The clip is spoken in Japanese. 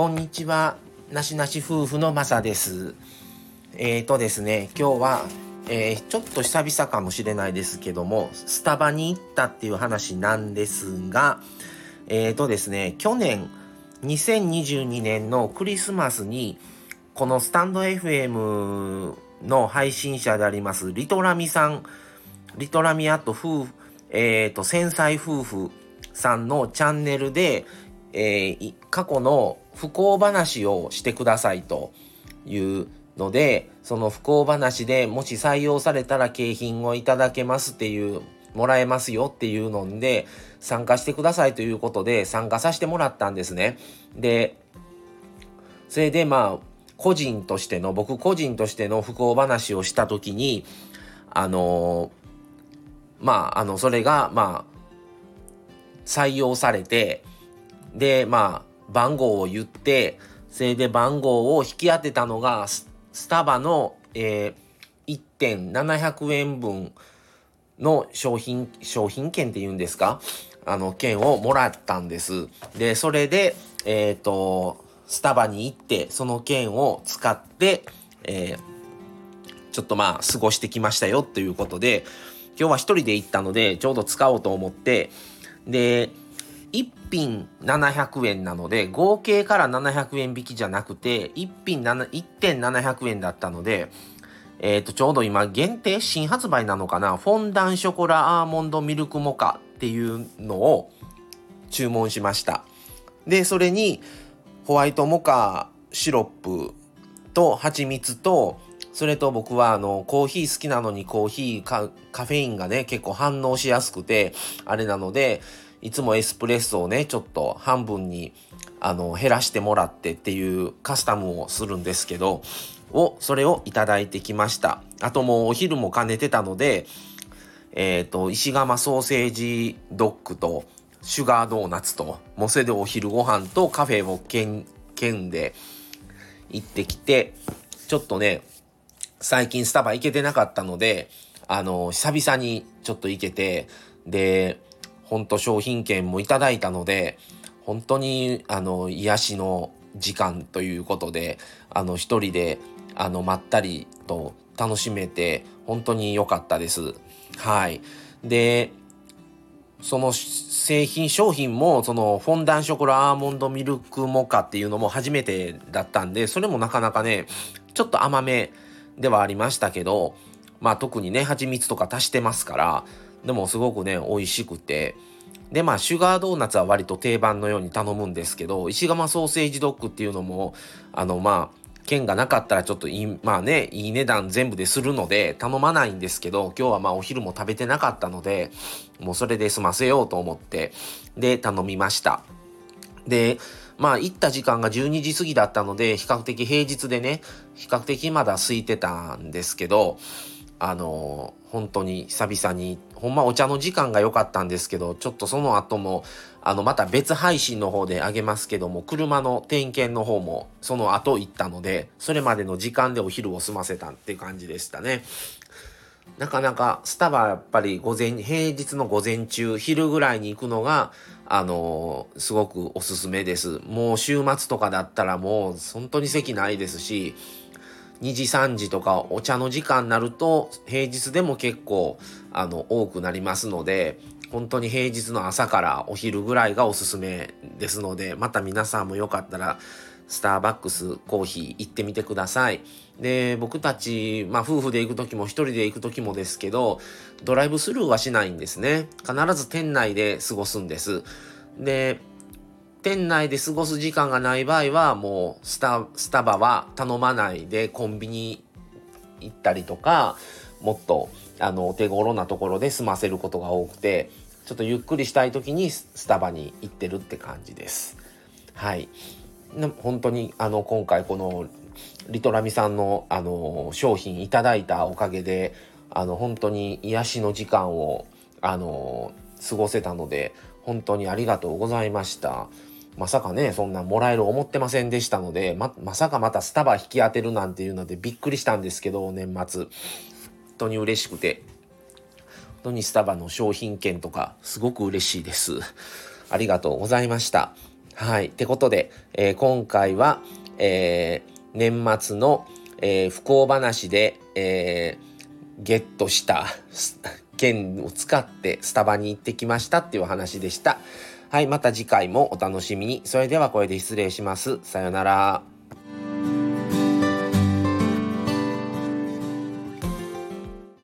こんにちは。なしなし夫婦のまさです。えーとですね、今日は、えー、ちょっと久々かもしれないですけども、スタバに行ったっていう話なんですが、えーとですね、去年、2022年のクリスマスに、このスタンド FM の配信者であります、リトラミさん、リトラミアット夫婦、えっ、ー、と、繊細夫婦さんのチャンネルで、えー、過去の不幸話をしてくださいというので、その不幸話でもし採用されたら景品をいただけますっていう、もらえますよっていうので、参加してくださいということで参加させてもらったんですね。で、それでまあ、個人としての、僕個人としての不幸話をした時に、あのまあ、あの、それが、まあ、採用されて、で、まあ、番号を言って、それで番号を引き当てたのが、スタバの、えー、1.700円分の商品、商品券って言うんですか？あの、券をもらったんです。で、それで、えっ、ー、と、スタバに行って、その券を使って、えー、ちょっとまあ、過ごしてきましたよということで、今日は一人で行ったので、ちょうど使おうと思って、で、品700円なので、合計から700円引きじゃなくて、1品1.700円だったので、えっ、ー、と、ちょうど今限定新発売なのかな、フォンダンショコラアーモンドミルクモカっていうのを注文しました。で、それにホワイトモカシロップと蜂蜜と、それと僕はあのコーヒー好きなのにコーヒーカフェインがね結構反応しやすくてあれなのでいつもエスプレッソをねちょっと半分にあの減らしてもらってっていうカスタムをするんですけどをそれをいただいてきました。あともうお昼も兼ねてたのでえっ、ー、と石窯ソーセージドッグとシュガードーナツともうそれでお昼ご飯とカフェを兼んで行ってきてちょっとね最近スタバ行けてなかったのであの久々にちょっと行けてで本当商品券もいただいたので、本当にあの癒しの時間ということで、あの一人であのまったりと楽しめて本当に良かったです。はい。で、その製品商品もそのフォンダンショコラアーモンドミルクモカっていうのも初めてだったんでそれもなかなかねちょっと甘めではありましたけどまあ特にね蜂蜜とか足してますからでもすごくね、美味しくて。で、まあ、シュガードーナツは割と定番のように頼むんですけど、石窯ソーセージドッグっていうのも、あの、まあ、券がなかったらちょっといい、まあね、いい値段全部でするので頼まないんですけど、今日はまあお昼も食べてなかったので、もうそれで済ませようと思って、で、頼みました。で、まあ行った時間が12時過ぎだったので、比較的平日でね、比較的まだ空いてたんですけど、あの本当に久々にほんまお茶の時間が良かったんですけどちょっとその後もあのまた別配信の方であげますけども車の点検の方もその後行ったのでそれまでの時間でお昼を済ませたって感じでしたね。なかなかスタバやっぱり午前平日の午前中昼ぐらいに行くのがあのすごくおすすめです。もう週末とかだったらもう本当に席ないですし2時3時とかお茶の時間になると平日でも結構あの多くなりますので本当に平日の朝からお昼ぐらいがおすすめですのでまた皆さんもよかったらスターバックスコーヒー行ってみてください。で僕たち、まあ、夫婦で行く時も一人で行く時もですけどドライブスルーはしないんですね必ず店内で過ごすんですで店内で過ごす時間がない場合はもうスタスタバは頼まないでコンビニ行ったりとかもっとあのお手頃なところで済ませることが多くてちょっとゆっくりしたい時にスタバに行ってるって感じです。はい。本当にあの今回このリトラミさんのあの商品いただいたおかげであの本当に癒しの時間をあの過ごせたので本当にありがとうございました。まさかね、そんなもらえる思ってませんでしたので、ま、まさかまたスタバ引き当てるなんていうのでびっくりしたんですけど、年末。本当に嬉しくて。本当にスタバの商品券とか、すごく嬉しいです。ありがとうございました。はい。ってことで、えー、今回は、えー、年末の、えー、不幸話で、えー、ゲットした券を使ってスタバに行ってきましたっていうお話でした。はい。また次回もお楽しみに。それではこれで失礼します。さよなら。